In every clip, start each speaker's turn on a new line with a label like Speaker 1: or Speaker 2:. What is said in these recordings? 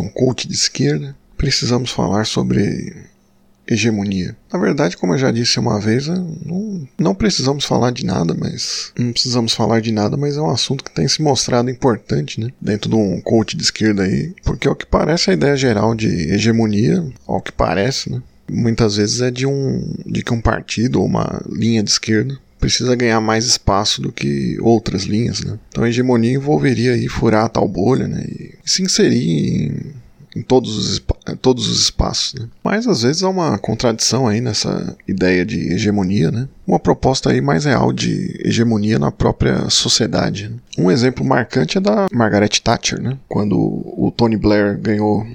Speaker 1: um coach de esquerda, precisamos falar sobre hegemonia. Na verdade, como eu já disse uma vez, não, não, precisamos falar de nada, mas não precisamos falar de nada, mas é um assunto que tem se mostrado importante, né, dentro de um coach de esquerda aí, porque ao que parece a ideia geral de hegemonia, ao que parece, né, muitas vezes é de um de que um partido ou uma linha de esquerda precisa ganhar mais espaço do que outras linhas, né? Então a hegemonia envolveria aí furar a tal bolha, né? E se inserir em, em todos os, todos os espaços, né? Mas às vezes há uma contradição aí nessa ideia de hegemonia, né? Uma proposta aí mais real de hegemonia na própria sociedade. Né? Um exemplo marcante é da Margaret Thatcher, né? Quando o Tony Blair ganhou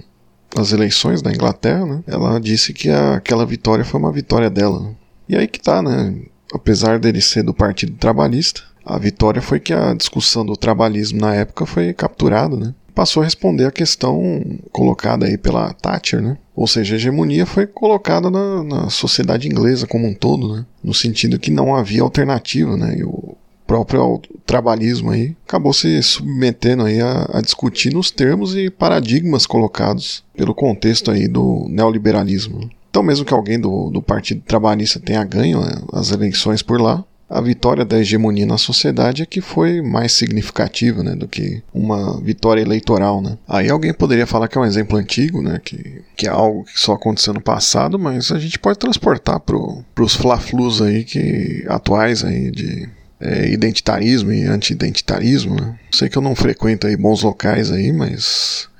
Speaker 1: as eleições da Inglaterra, né? Ela disse que a, aquela vitória foi uma vitória dela. Né? E aí que tá, né? Apesar dele ser do Partido Trabalhista, a vitória foi que a discussão do trabalhismo na época foi capturada, né? Passou a responder a questão colocada aí pela Thatcher, né? Ou seja, a hegemonia foi colocada na, na sociedade inglesa como um todo, né? No sentido que não havia alternativa, né? E o próprio trabalhismo aí acabou se submetendo aí a, a discutir nos termos e paradigmas colocados pelo contexto aí do neoliberalismo. Então, mesmo que alguém do, do Partido Trabalhista tenha ganho né, as eleições por lá, a vitória da hegemonia na sociedade é que foi mais significativa né, do que uma vitória eleitoral. Né? Aí alguém poderia falar que é um exemplo antigo, né, que, que é algo que só aconteceu no passado, mas a gente pode transportar para os flaflus aí que, atuais aí de é, identitarismo e anti-identitarismo. Né? Sei que eu não frequento aí bons locais aí, mas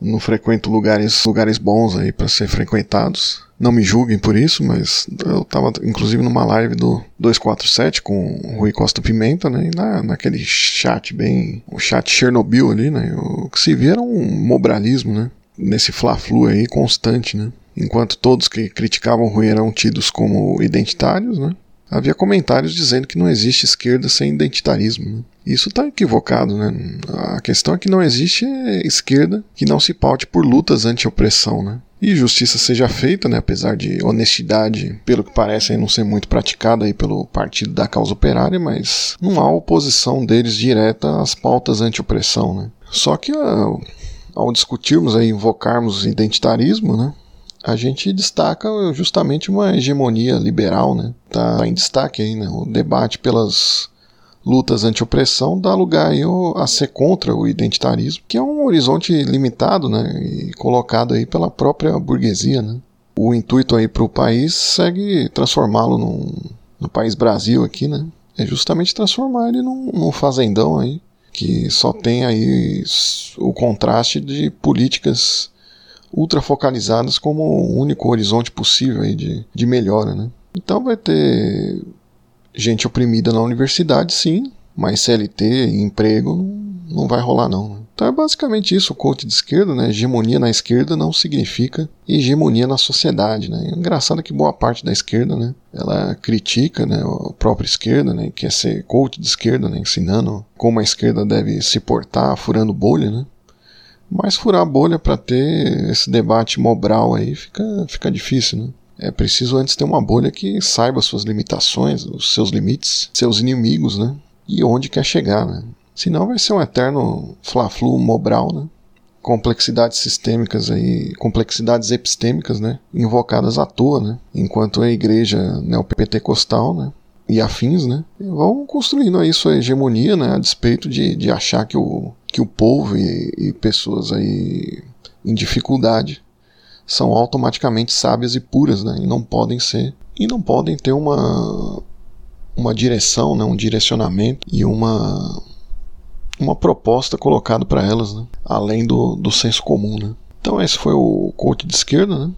Speaker 1: não frequento lugares, lugares bons aí para ser frequentados. Não me julguem por isso, mas eu estava inclusive numa live do 247 com o Rui Costa Pimenta, né? E na, naquele chat bem. O chat Chernobyl ali, né? O que se via era um mobralismo, né? Nesse fla-flu aí constante, né? Enquanto todos que criticavam o Rui eram tidos como identitários, né? Havia comentários dizendo que não existe esquerda sem identitarismo. Né? Isso está equivocado. Né? A questão é que não existe esquerda que não se paute por lutas anti-opressão. Né? E justiça seja feita, né? apesar de honestidade, pelo que parece, não ser muito praticada aí pelo Partido da Causa Operária, mas não há oposição deles direta às pautas anti-opressão. Né? Só que ao, ao discutirmos, aí, invocarmos identitarismo, né? A gente destaca justamente uma hegemonia liberal, né? Tá em destaque aí, né? O debate pelas lutas anti-opressão dá lugar aí a ser contra o identitarismo, que é um horizonte limitado, né? E colocado aí pela própria burguesia, né? O intuito aí para o país segue transformá-lo num, no país Brasil aqui, né? É justamente transformar ele num, num fazendão aí, que só tem aí o contraste de políticas ultra focalizadas como o único horizonte possível aí de, de melhora. Né? Então vai ter gente oprimida na universidade, sim, mas CLT e emprego não, não vai rolar não. Né? Então é basicamente isso o coach de esquerda, né? Hegemonia na esquerda não significa hegemonia na sociedade, né? Engraçado que boa parte da esquerda, né? Ela critica, né? A própria esquerda, né? Quer ser coach de esquerda, né? Ensinando como a esquerda deve se portar, furando bolha, né? Mas furar a bolha para ter esse debate mobral aí fica, fica difícil, né? É preciso antes ter uma bolha que saiba suas limitações, os seus limites, seus inimigos, né? E onde quer chegar, né? Senão vai ser um eterno fla-flu mobral, né? Complexidades sistêmicas aí, complexidades epistêmicas, né? Invocadas à toa, né? Enquanto a igreja neopentecostal, né? e afins, né? Vão construindo aí sua hegemonia, né? A despeito de, de achar que o, que o povo e, e pessoas aí em dificuldade são automaticamente sábias e puras, né? E não podem ser e não podem ter uma uma direção, né? Um direcionamento e uma uma proposta colocada para elas, né? Além do, do senso comum, né? Então esse foi o coach de esquerda, né?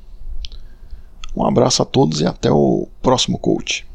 Speaker 1: Um abraço a todos e até o próximo coach.